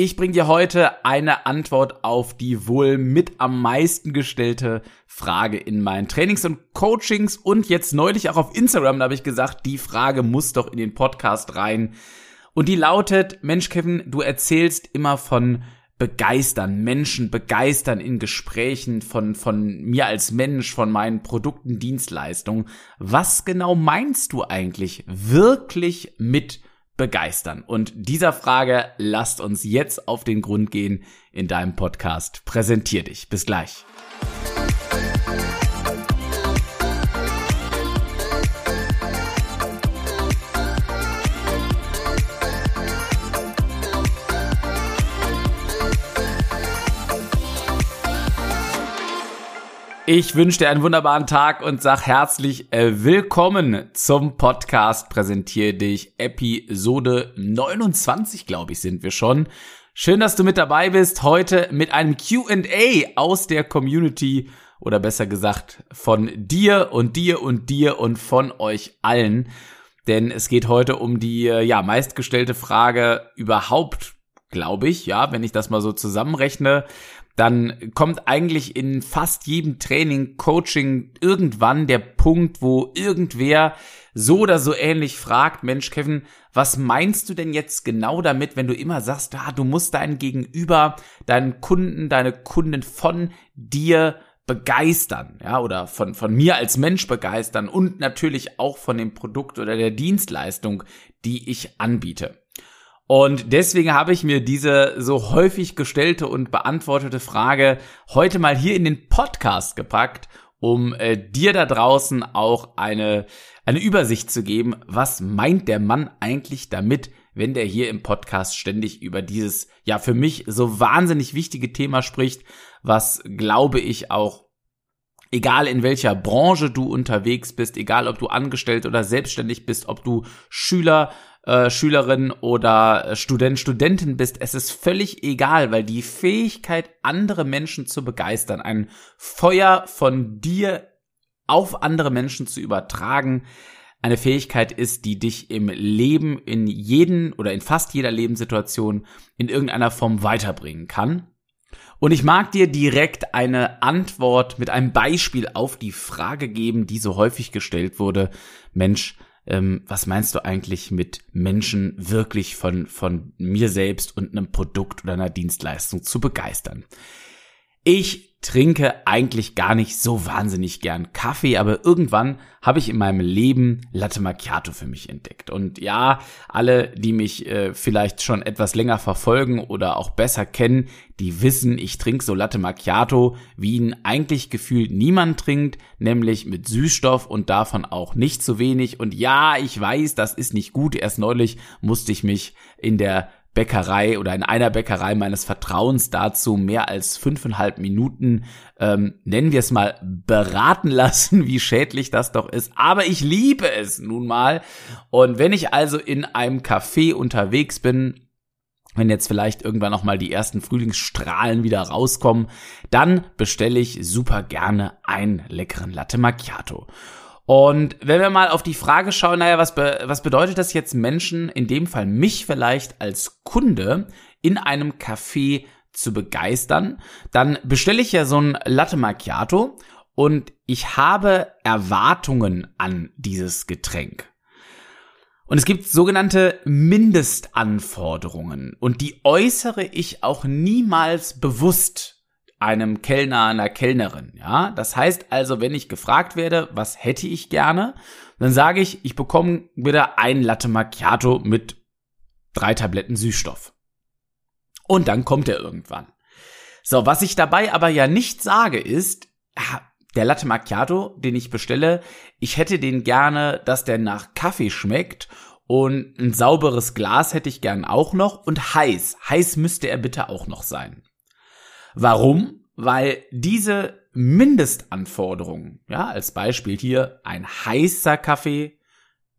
Ich bringe dir heute eine Antwort auf die wohl mit am meisten gestellte Frage in meinen Trainings und Coachings und jetzt neulich auch auf Instagram, da habe ich gesagt, die Frage muss doch in den Podcast rein. Und die lautet, Mensch Kevin, du erzählst immer von begeistern, Menschen begeistern in Gesprächen von, von mir als Mensch, von meinen Produkten, Dienstleistungen. Was genau meinst du eigentlich wirklich mit begeistern? Und dieser Frage lasst uns jetzt auf den Grund gehen in deinem Podcast. Präsentier dich. Bis gleich. Ich wünsche dir einen wunderbaren Tag und sag herzlich äh, willkommen zum Podcast Präsentiere dich Episode 29, glaube ich, sind wir schon. Schön, dass du mit dabei bist. Heute mit einem Q&A aus der Community oder besser gesagt von dir und dir und dir und von euch allen. Denn es geht heute um die äh, ja meistgestellte Frage überhaupt, glaube ich, ja, wenn ich das mal so zusammenrechne dann kommt eigentlich in fast jedem Training, Coaching irgendwann der Punkt, wo irgendwer so oder so ähnlich fragt, Mensch, Kevin, was meinst du denn jetzt genau damit, wenn du immer sagst, ah, du musst deinen Gegenüber, deinen Kunden, deine Kunden von dir begeistern, ja, oder von, von mir als Mensch begeistern und natürlich auch von dem Produkt oder der Dienstleistung, die ich anbiete. Und deswegen habe ich mir diese so häufig gestellte und beantwortete Frage heute mal hier in den Podcast gepackt, um äh, dir da draußen auch eine, eine Übersicht zu geben, was meint der Mann eigentlich damit, wenn der hier im Podcast ständig über dieses, ja, für mich so wahnsinnig wichtige Thema spricht, was glaube ich auch Egal in welcher Branche du unterwegs bist, egal ob du angestellt oder selbstständig bist, ob du Schüler, äh, Schülerin oder äh, Student, Studentin bist, es ist völlig egal, weil die Fähigkeit, andere Menschen zu begeistern, ein Feuer von dir auf andere Menschen zu übertragen, eine Fähigkeit ist, die dich im Leben in jeden oder in fast jeder Lebenssituation in irgendeiner Form weiterbringen kann. Und ich mag dir direkt eine Antwort mit einem Beispiel auf die Frage geben, die so häufig gestellt wurde. Mensch, ähm, was meinst du eigentlich mit Menschen wirklich von, von mir selbst und einem Produkt oder einer Dienstleistung zu begeistern? Ich trinke eigentlich gar nicht so wahnsinnig gern Kaffee, aber irgendwann habe ich in meinem Leben Latte Macchiato für mich entdeckt. Und ja, alle, die mich äh, vielleicht schon etwas länger verfolgen oder auch besser kennen, die wissen, ich trinke so Latte Macchiato, wie ihn eigentlich gefühlt niemand trinkt, nämlich mit Süßstoff und davon auch nicht zu wenig. Und ja, ich weiß, das ist nicht gut. Erst neulich musste ich mich in der Bäckerei oder in einer Bäckerei meines Vertrauens dazu mehr als fünfeinhalb Minuten, ähm, nennen wir es mal, beraten lassen, wie schädlich das doch ist. Aber ich liebe es nun mal. Und wenn ich also in einem Café unterwegs bin, wenn jetzt vielleicht irgendwann noch mal die ersten Frühlingsstrahlen wieder rauskommen, dann bestelle ich super gerne einen leckeren Latte Macchiato. Und wenn wir mal auf die Frage schauen, naja, was, be was bedeutet das jetzt Menschen, in dem Fall mich vielleicht als Kunde, in einem Café zu begeistern, dann bestelle ich ja so ein Latte Macchiato und ich habe Erwartungen an dieses Getränk. Und es gibt sogenannte Mindestanforderungen und die äußere ich auch niemals bewusst einem Kellner, einer Kellnerin, ja. Das heißt also, wenn ich gefragt werde, was hätte ich gerne, dann sage ich, ich bekomme wieder ein Latte Macchiato mit drei Tabletten Süßstoff. Und dann kommt er irgendwann. So, was ich dabei aber ja nicht sage ist, der Latte Macchiato, den ich bestelle, ich hätte den gerne, dass der nach Kaffee schmeckt und ein sauberes Glas hätte ich gern auch noch und heiß. Heiß müsste er bitte auch noch sein. Warum? Weil diese Mindestanforderungen, ja, als Beispiel hier ein heißer Kaffee,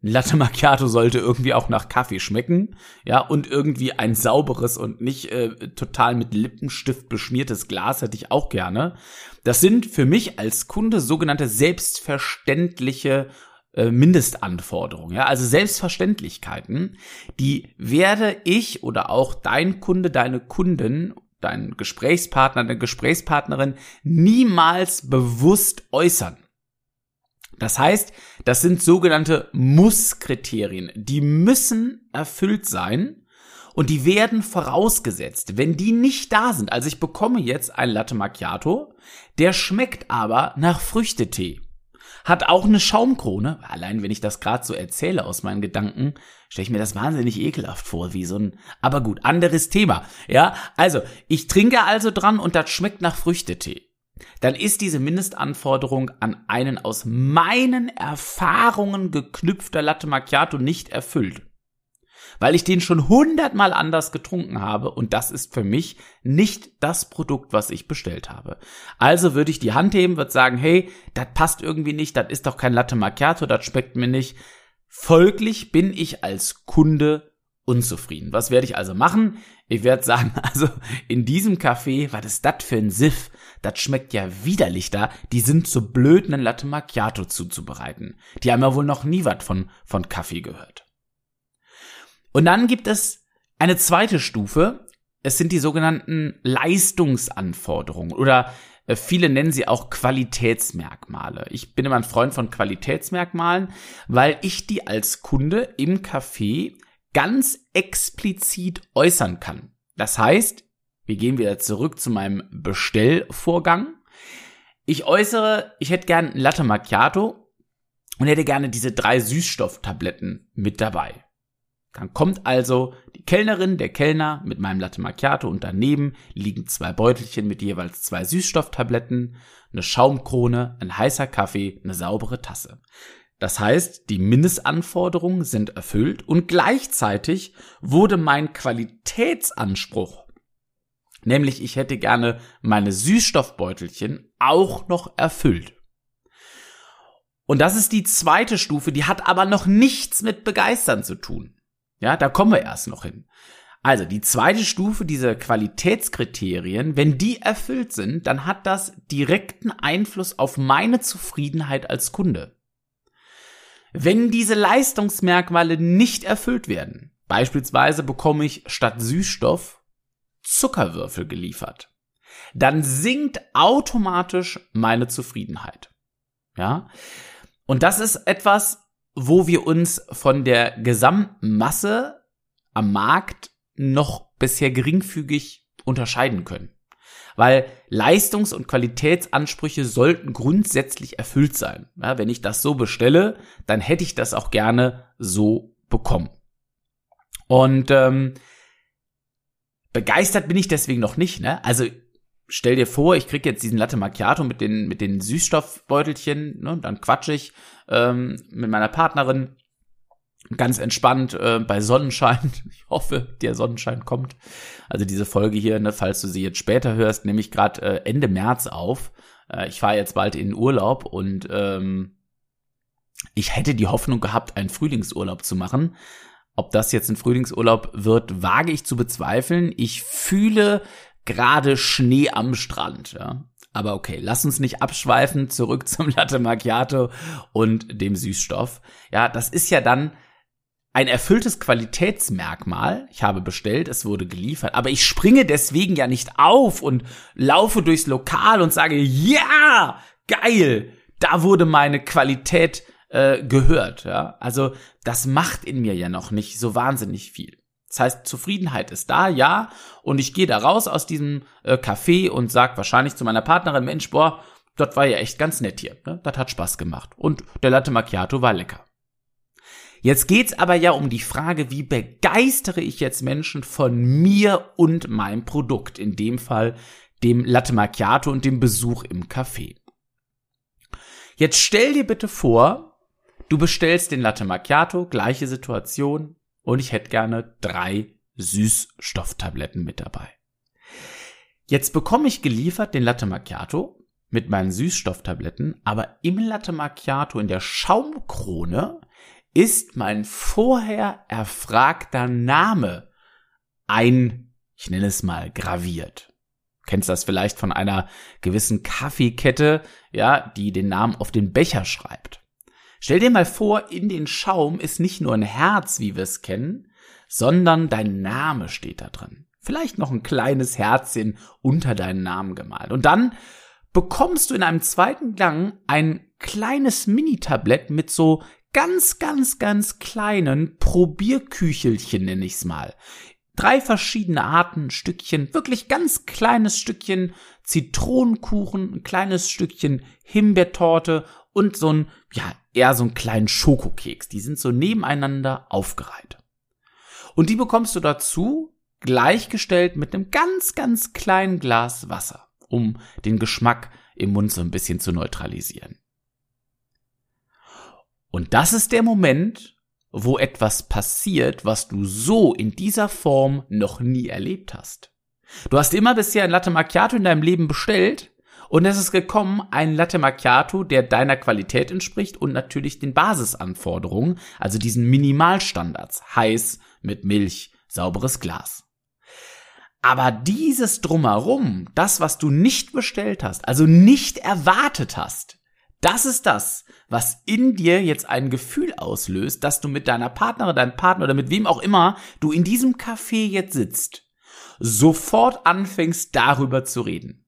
Latte Macchiato sollte irgendwie auch nach Kaffee schmecken, ja, und irgendwie ein sauberes und nicht äh, total mit Lippenstift beschmiertes Glas hätte ich auch gerne. Das sind für mich als Kunde sogenannte selbstverständliche äh, Mindestanforderungen, ja, also Selbstverständlichkeiten, die werde ich oder auch dein Kunde, deine Kunden, dein Gesprächspartner, deine Gesprächspartnerin niemals bewusst äußern. Das heißt, das sind sogenannte Muss-Kriterien. Die müssen erfüllt sein und die werden vorausgesetzt. Wenn die nicht da sind, also ich bekomme jetzt ein Latte Macchiato, der schmeckt aber nach Früchtetee. Hat auch eine Schaumkrone. Allein wenn ich das gerade so erzähle aus meinen Gedanken, stelle ich mir das wahnsinnig ekelhaft vor, wie so ein, aber gut, anderes Thema. Ja, also, ich trinke also dran und das schmeckt nach Früchtetee dann ist diese Mindestanforderung an einen aus meinen Erfahrungen geknüpfter Latte Macchiato nicht erfüllt. Weil ich den schon hundertmal anders getrunken habe und das ist für mich nicht das Produkt, was ich bestellt habe. Also würde ich die Hand heben, würde sagen, hey, das passt irgendwie nicht, das ist doch kein Latte Macchiato, das schmeckt mir nicht. Folglich bin ich als Kunde unzufrieden. Was werde ich also machen? Ich werde sagen, also in diesem Café, was ist das für ein Siff? Das schmeckt ja widerlich da. Die sind zu blöd, einen Latte Macchiato zuzubereiten. Die haben ja wohl noch nie was von, von Kaffee gehört. Und dann gibt es eine zweite Stufe. Es sind die sogenannten Leistungsanforderungen oder äh, Viele nennen sie auch Qualitätsmerkmale. Ich bin immer ein Freund von Qualitätsmerkmalen, weil ich die als Kunde im Café ganz explizit äußern kann. Das heißt, wir gehen wieder zurück zu meinem Bestellvorgang. Ich äußere, ich hätte gern ein Latte Macchiato und hätte gerne diese drei Süßstofftabletten mit dabei. Dann kommt also die Kellnerin, der Kellner mit meinem Latte Macchiato und daneben liegen zwei Beutelchen mit jeweils zwei Süßstofftabletten, eine Schaumkrone, ein heißer Kaffee, eine saubere Tasse. Das heißt, die Mindestanforderungen sind erfüllt und gleichzeitig wurde mein Qualitätsanspruch, nämlich ich hätte gerne meine Süßstoffbeutelchen, auch noch erfüllt. Und das ist die zweite Stufe, die hat aber noch nichts mit begeistern zu tun. Ja, da kommen wir erst noch hin. Also die zweite Stufe dieser Qualitätskriterien, wenn die erfüllt sind, dann hat das direkten Einfluss auf meine Zufriedenheit als Kunde. Wenn diese Leistungsmerkmale nicht erfüllt werden, beispielsweise bekomme ich statt Süßstoff Zuckerwürfel geliefert, dann sinkt automatisch meine Zufriedenheit. Ja? Und das ist etwas, wo wir uns von der gesamten Masse am Markt noch bisher geringfügig unterscheiden können weil Leistungs- und Qualitätsansprüche sollten grundsätzlich erfüllt sein. Ja, wenn ich das so bestelle, dann hätte ich das auch gerne so bekommen. Und ähm, begeistert bin ich deswegen noch nicht. Ne? Also stell dir vor, ich krieg jetzt diesen Latte Macchiato mit den mit den Süßstoffbeutelchen, ne? dann quatsch ich ähm, mit meiner Partnerin ganz entspannt äh, bei Sonnenschein. Ich hoffe, der Sonnenschein kommt. Also diese Folge hier, ne, falls du sie jetzt später hörst, nehme ich gerade äh, Ende März auf. Äh, ich fahre jetzt bald in Urlaub und ähm, ich hätte die Hoffnung gehabt, einen Frühlingsurlaub zu machen. Ob das jetzt ein Frühlingsurlaub wird, wage ich zu bezweifeln. Ich fühle gerade Schnee am Strand. Ja. Aber okay, lass uns nicht abschweifen, zurück zum Latte Macchiato und dem Süßstoff. Ja, das ist ja dann ein erfülltes Qualitätsmerkmal. Ich habe bestellt, es wurde geliefert, aber ich springe deswegen ja nicht auf und laufe durchs Lokal und sage, ja, geil, da wurde meine Qualität äh, gehört. Ja? Also das macht in mir ja noch nicht so wahnsinnig viel. Das heißt, Zufriedenheit ist da, ja, und ich gehe da raus aus diesem äh, Café und sag wahrscheinlich zu meiner Partnerin, Mensch, boah, das war ja echt ganz nett hier. Ne? Das hat Spaß gemacht. Und der Latte Macchiato war lecker. Jetzt geht's aber ja um die Frage, wie begeistere ich jetzt Menschen von mir und meinem Produkt, in dem Fall dem Latte Macchiato und dem Besuch im Café. Jetzt stell dir bitte vor, du bestellst den Latte Macchiato, gleiche Situation, und ich hätte gerne drei Süßstofftabletten mit dabei. Jetzt bekomme ich geliefert den Latte Macchiato mit meinen Süßstofftabletten, aber im Latte Macchiato in der Schaumkrone ist mein vorher erfragter Name ein, ich nenne es mal, graviert. Du kennst das vielleicht von einer gewissen Kaffeekette, ja, die den Namen auf den Becher schreibt. Stell dir mal vor, in den Schaum ist nicht nur ein Herz, wie wir es kennen, sondern dein Name steht da drin. Vielleicht noch ein kleines Herzchen unter deinen Namen gemalt. Und dann bekommst du in einem zweiten Gang ein kleines Mini-Tablett mit so ganz, ganz, ganz kleinen Probierküchelchen, nenne ich's mal. Drei verschiedene Arten, Stückchen, wirklich ganz kleines Stückchen Zitronenkuchen, ein kleines Stückchen Himbeertorte und so ein, ja, eher so einen kleinen Schokokeks. Die sind so nebeneinander aufgereiht. Und die bekommst du dazu gleichgestellt mit einem ganz, ganz kleinen Glas Wasser, um den Geschmack im Mund so ein bisschen zu neutralisieren. Und das ist der Moment, wo etwas passiert, was du so in dieser Form noch nie erlebt hast. Du hast immer bisher ein Latte Macchiato in deinem Leben bestellt und es ist gekommen ein Latte Macchiato, der deiner Qualität entspricht und natürlich den Basisanforderungen, also diesen Minimalstandards, heiß, mit Milch, sauberes Glas. Aber dieses drumherum, das, was du nicht bestellt hast, also nicht erwartet hast, das ist das, was in dir jetzt ein Gefühl auslöst, dass du mit deiner Partnerin, deinem Partner oder mit wem auch immer du in diesem Café jetzt sitzt, sofort anfängst darüber zu reden.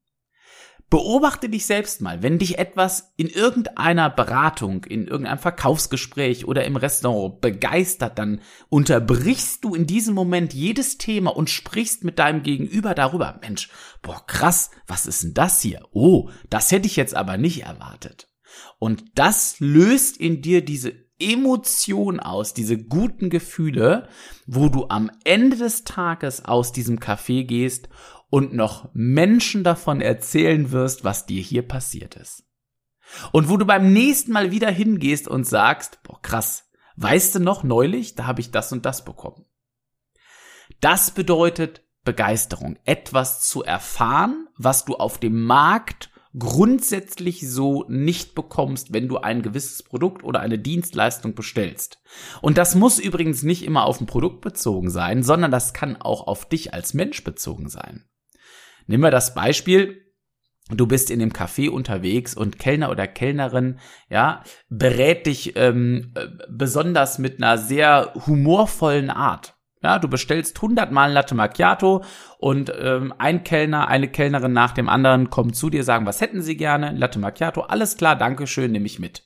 Beobachte dich selbst mal, wenn dich etwas in irgendeiner Beratung, in irgendeinem Verkaufsgespräch oder im Restaurant begeistert, dann unterbrichst du in diesem Moment jedes Thema und sprichst mit deinem Gegenüber darüber. Mensch, boah, krass, was ist denn das hier? Oh, das hätte ich jetzt aber nicht erwartet. Und das löst in dir diese Emotion aus, diese guten Gefühle, wo du am Ende des Tages aus diesem Café gehst und noch Menschen davon erzählen wirst, was dir hier passiert ist. Und wo du beim nächsten Mal wieder hingehst und sagst, boah, krass, weißt du noch neulich, da habe ich das und das bekommen. Das bedeutet Begeisterung, etwas zu erfahren, was du auf dem Markt grundsätzlich so nicht bekommst, wenn du ein gewisses Produkt oder eine Dienstleistung bestellst. Und das muss übrigens nicht immer auf ein Produkt bezogen sein, sondern das kann auch auf dich als Mensch bezogen sein. Nehmen wir das Beispiel, du bist in dem Café unterwegs und Kellner oder Kellnerin, ja, berät dich ähm, äh, besonders mit einer sehr humorvollen Art. Ja, du bestellst hundertmal Latte Macchiato und ähm, ein Kellner, eine Kellnerin nach dem anderen kommt zu dir, sagen, was hätten sie gerne? Latte Macchiato, alles klar, danke schön, nehme ich mit.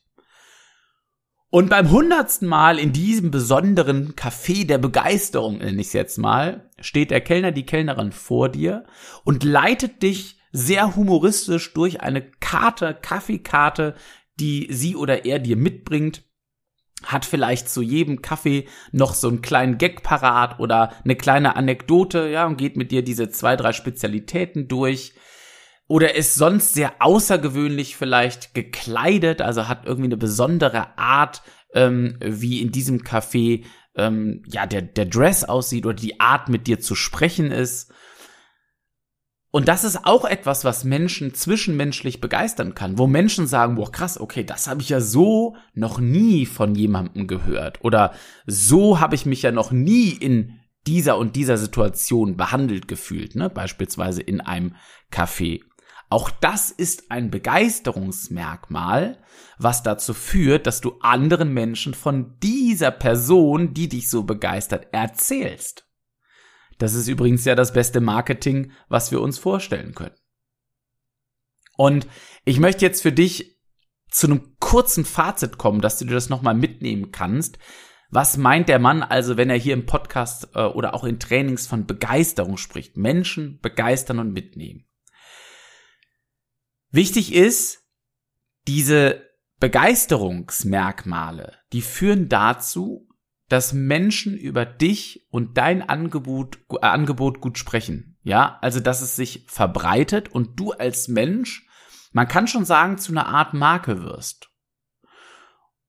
Und beim hundertsten Mal in diesem besonderen Café der Begeisterung, nenne ich es jetzt mal, steht der Kellner, die Kellnerin vor dir und leitet dich sehr humoristisch durch eine Karte, Kaffeekarte, die sie oder er dir mitbringt. Hat vielleicht zu jedem Kaffee noch so einen kleinen Gag parat oder eine kleine Anekdote, ja, und geht mit dir diese zwei, drei Spezialitäten durch oder ist sonst sehr außergewöhnlich vielleicht gekleidet, also hat irgendwie eine besondere Art, ähm, wie in diesem Café ähm, ja der der Dress aussieht oder die Art mit dir zu sprechen ist. Und das ist auch etwas, was Menschen zwischenmenschlich begeistern kann, wo Menschen sagen, boah, krass, okay, das habe ich ja so noch nie von jemandem gehört oder so habe ich mich ja noch nie in dieser und dieser Situation behandelt gefühlt, ne? beispielsweise in einem Café. Auch das ist ein Begeisterungsmerkmal, was dazu führt, dass du anderen Menschen von dieser Person, die dich so begeistert, erzählst. Das ist übrigens ja das beste Marketing, was wir uns vorstellen können. Und ich möchte jetzt für dich zu einem kurzen Fazit kommen, dass du dir das nochmal mitnehmen kannst. Was meint der Mann also, wenn er hier im Podcast äh, oder auch in Trainings von Begeisterung spricht? Menschen begeistern und mitnehmen. Wichtig ist, diese Begeisterungsmerkmale, die führen dazu, dass Menschen über dich und dein Angebot, äh, Angebot gut sprechen. Ja, also dass es sich verbreitet und du als Mensch, man kann schon sagen, zu einer Art Marke wirst.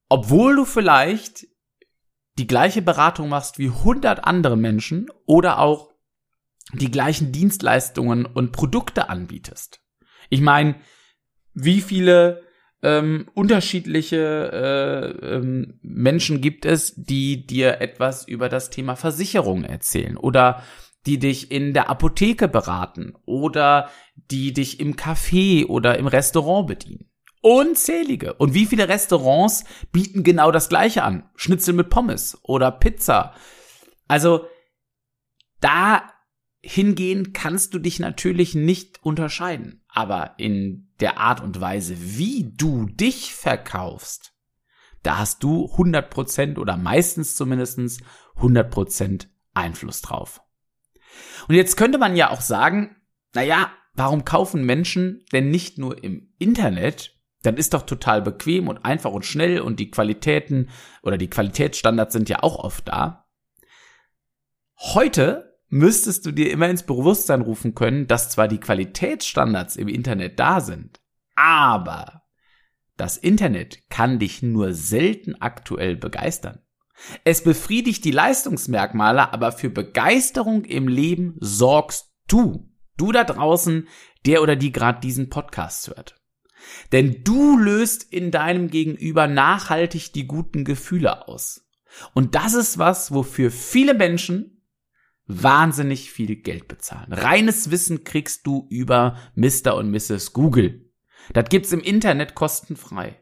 Obwohl du vielleicht die gleiche Beratung machst wie 100 andere Menschen oder auch die gleichen Dienstleistungen und Produkte anbietest. Ich meine, wie viele ähm, unterschiedliche äh, ähm, Menschen gibt es, die dir etwas über das Thema Versicherung erzählen oder die dich in der Apotheke beraten oder die dich im Café oder im Restaurant bedienen. Unzählige. Und wie viele Restaurants bieten genau das gleiche an? Schnitzel mit Pommes oder Pizza. Also da hingehen kannst du dich natürlich nicht unterscheiden. Aber in der Art und Weise, wie du dich verkaufst, da hast du 100% oder meistens zumindestens 100% Einfluss drauf. Und jetzt könnte man ja auch sagen, naja, warum kaufen Menschen denn nicht nur im Internet? Dann ist doch total bequem und einfach und schnell und die Qualitäten oder die Qualitätsstandards sind ja auch oft da. Heute müsstest du dir immer ins Bewusstsein rufen können, dass zwar die Qualitätsstandards im Internet da sind, aber das Internet kann dich nur selten aktuell begeistern. Es befriedigt die Leistungsmerkmale, aber für Begeisterung im Leben sorgst du. Du da draußen, der oder die gerade diesen Podcast hört. Denn du löst in deinem Gegenüber nachhaltig die guten Gefühle aus. Und das ist was, wofür viele Menschen wahnsinnig viel Geld bezahlen. Reines Wissen kriegst du über Mr. und Mrs. Google. Das gibt's im Internet kostenfrei.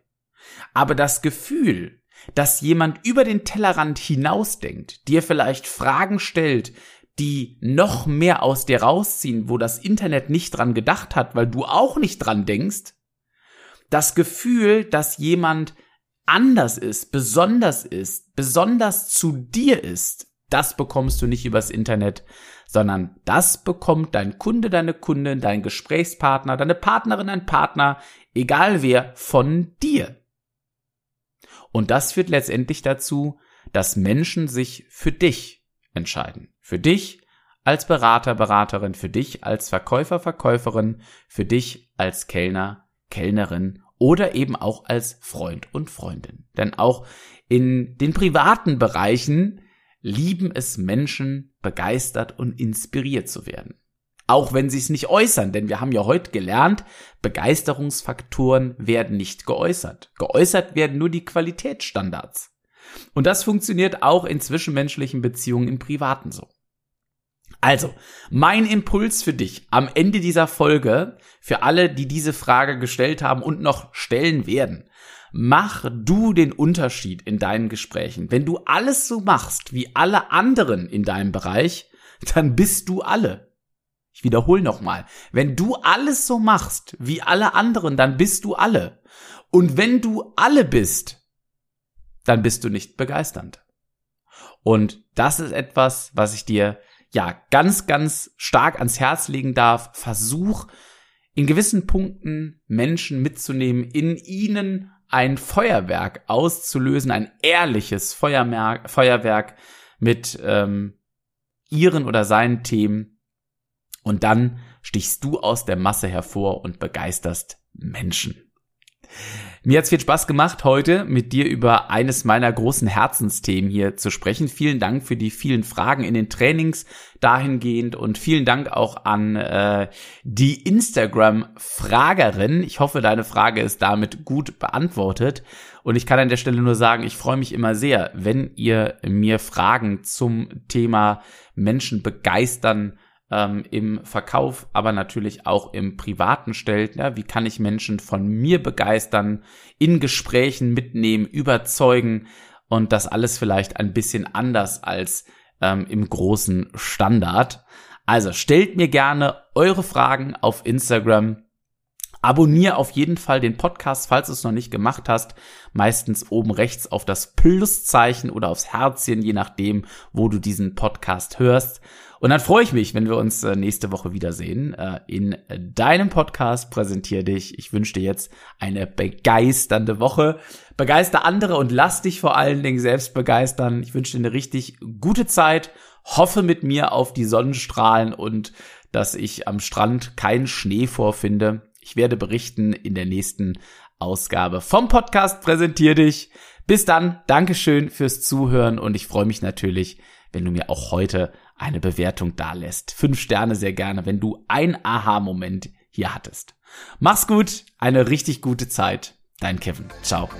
Aber das Gefühl, dass jemand über den Tellerrand hinausdenkt, dir vielleicht Fragen stellt, die noch mehr aus dir rausziehen, wo das Internet nicht dran gedacht hat, weil du auch nicht dran denkst, das Gefühl, dass jemand anders ist, besonders ist, besonders zu dir ist, das bekommst du nicht übers Internet, sondern das bekommt dein Kunde, deine Kundin, dein Gesprächspartner, deine Partnerin, dein Partner, egal wer, von dir. Und das führt letztendlich dazu, dass Menschen sich für dich entscheiden. Für dich als Berater, Beraterin, für dich als Verkäufer, Verkäuferin, für dich als Kellner, Kellnerin oder eben auch als Freund und Freundin. Denn auch in den privaten Bereichen lieben es Menschen, begeistert und inspiriert zu werden. Auch wenn sie es nicht äußern, denn wir haben ja heute gelernt, Begeisterungsfaktoren werden nicht geäußert. Geäußert werden nur die Qualitätsstandards. Und das funktioniert auch in zwischenmenschlichen Beziehungen im Privaten so. Also, mein Impuls für dich am Ende dieser Folge, für alle, die diese Frage gestellt haben und noch stellen werden. Mach du den Unterschied in deinen Gesprächen. Wenn du alles so machst wie alle anderen in deinem Bereich, dann bist du alle. Ich wiederhole nochmal. Wenn du alles so machst wie alle anderen, dann bist du alle. Und wenn du alle bist, dann bist du nicht begeisternd. Und das ist etwas, was ich dir ja ganz, ganz stark ans Herz legen darf. Versuch in gewissen Punkten Menschen mitzunehmen, in ihnen ein Feuerwerk auszulösen, ein ehrliches Feuermerk, Feuerwerk mit ähm, ihren oder seinen Themen und dann stichst du aus der Masse hervor und begeisterst Menschen. Mir hat's viel Spaß gemacht, heute mit dir über eines meiner großen Herzensthemen hier zu sprechen. Vielen Dank für die vielen Fragen in den Trainings dahingehend und vielen Dank auch an äh, die Instagram-Fragerin. Ich hoffe, deine Frage ist damit gut beantwortet. Und ich kann an der Stelle nur sagen, ich freue mich immer sehr, wenn ihr mir Fragen zum Thema Menschen begeistern ähm, im Verkauf, aber natürlich auch im Privaten stellt. Ja, wie kann ich Menschen von mir begeistern, in Gesprächen mitnehmen, überzeugen und das alles vielleicht ein bisschen anders als ähm, im großen Standard. Also stellt mir gerne eure Fragen auf Instagram. Abonnier auf jeden Fall den Podcast, falls du es noch nicht gemacht hast. Meistens oben rechts auf das Pluszeichen oder aufs Herzchen, je nachdem, wo du diesen Podcast hörst. Und dann freue ich mich, wenn wir uns äh, nächste Woche wiedersehen. Äh, in deinem Podcast präsentiere dich. Ich wünsche dir jetzt eine begeisternde Woche. Begeister andere und lass dich vor allen Dingen selbst begeistern. Ich wünsche dir eine richtig gute Zeit. Hoffe mit mir auf die Sonnenstrahlen und dass ich am Strand keinen Schnee vorfinde. Ich werde berichten in der nächsten Ausgabe vom Podcast Präsentiere dich. Bis dann, Dankeschön fürs Zuhören und ich freue mich natürlich, wenn du mir auch heute eine Bewertung dalässt. Fünf Sterne sehr gerne, wenn du ein Aha-Moment hier hattest. Mach's gut, eine richtig gute Zeit. Dein Kevin. Ciao.